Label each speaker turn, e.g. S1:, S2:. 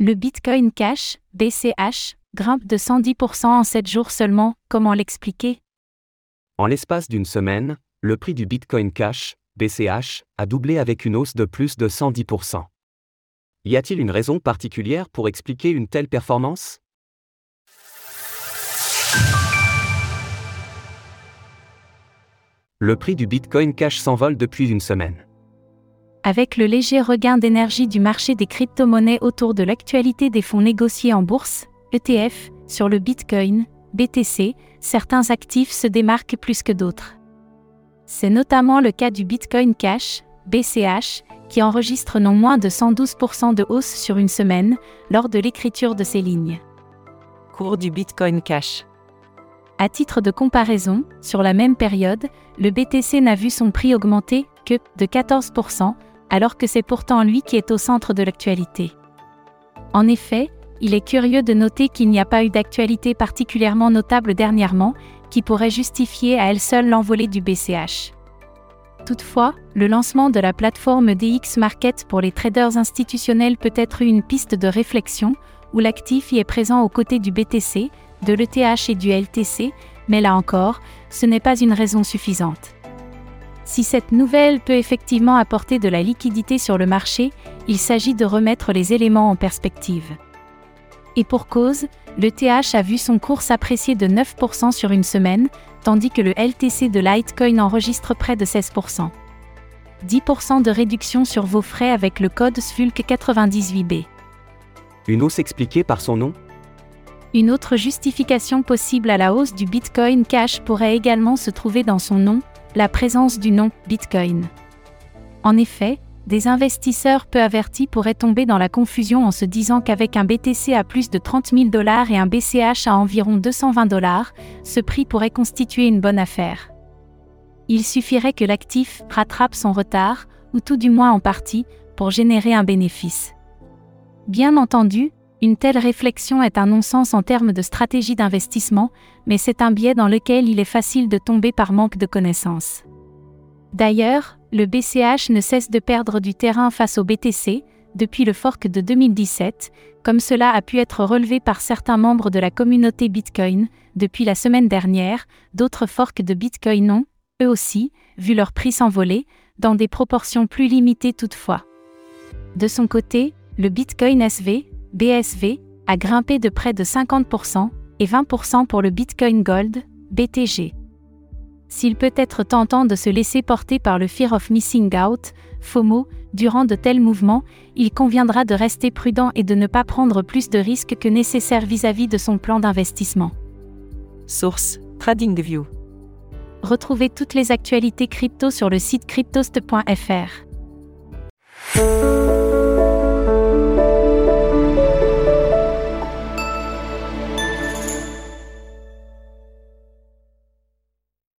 S1: Le Bitcoin Cash, BCH, grimpe de 110% en 7 jours seulement, comment l'expliquer?
S2: En l'espace d'une semaine, le prix du Bitcoin Cash, BCH, a doublé avec une hausse de plus de 110%. Y a-t-il une raison particulière pour expliquer une telle performance? Le prix du Bitcoin Cash s'envole depuis une semaine.
S1: Avec le léger regain d'énergie du marché des crypto-monnaies autour de l'actualité des fonds négociés en bourse, ETF, sur le Bitcoin, BTC, certains actifs se démarquent plus que d'autres. C'est notamment le cas du Bitcoin Cash, BCH, qui enregistre non moins de 112% de hausse sur une semaine, lors de l'écriture de ces lignes.
S3: Cours du Bitcoin Cash.
S1: À titre de comparaison, sur la même période, le BTC n'a vu son prix augmenter que de 14%, alors que c'est pourtant lui qui est au centre de l'actualité. En effet, il est curieux de noter qu'il n'y a pas eu d'actualité particulièrement notable dernièrement, qui pourrait justifier à elle seule l'envolée du BCH. Toutefois, le lancement de la plateforme DX Market pour les traders institutionnels peut être une piste de réflexion, où l'actif y est présent aux côtés du BTC, de l'ETH et du LTC, mais là encore, ce n'est pas une raison suffisante. Si cette nouvelle peut effectivement apporter de la liquidité sur le marché, il s'agit de remettre les éléments en perspective. Et pour cause, l'ETH a vu son cours s'apprécier de 9% sur une semaine, tandis que le LTC de Litecoin enregistre près de 16%. 10% de réduction sur vos frais avec le code SFULK98B.
S2: Une hausse expliquée par son nom?
S1: Une autre justification possible à la hausse du Bitcoin Cash pourrait également se trouver dans son nom, la présence du nom Bitcoin. En effet, des investisseurs peu avertis pourraient tomber dans la confusion en se disant qu'avec un BTC à plus de 30 000 dollars et un BCH à environ 220 dollars, ce prix pourrait constituer une bonne affaire. Il suffirait que l'actif rattrape son retard, ou tout du moins en partie, pour générer un bénéfice. Bien entendu, une telle réflexion est un non-sens en termes de stratégie d'investissement, mais c'est un biais dans lequel il est facile de tomber par manque de connaissances. D'ailleurs, le BCH ne cesse de perdre du terrain face au BTC, depuis le fork de 2017, comme cela a pu être relevé par certains membres de la communauté Bitcoin, depuis la semaine dernière, d'autres forks de Bitcoin ont, eux aussi, vu leur prix s'envoler, dans des proportions plus limitées toutefois. De son côté, le Bitcoin SV, BSV, a grimpé de près de 50% et 20% pour le Bitcoin Gold, BTG. S'il peut être tentant de se laisser porter par le fear of missing out, FOMO, durant de tels mouvements, il conviendra de rester prudent et de ne pas prendre plus de risques que nécessaire vis-à-vis de son plan d'investissement.
S3: Source TradingView.
S1: Retrouvez toutes les actualités crypto sur le site cryptost.fr.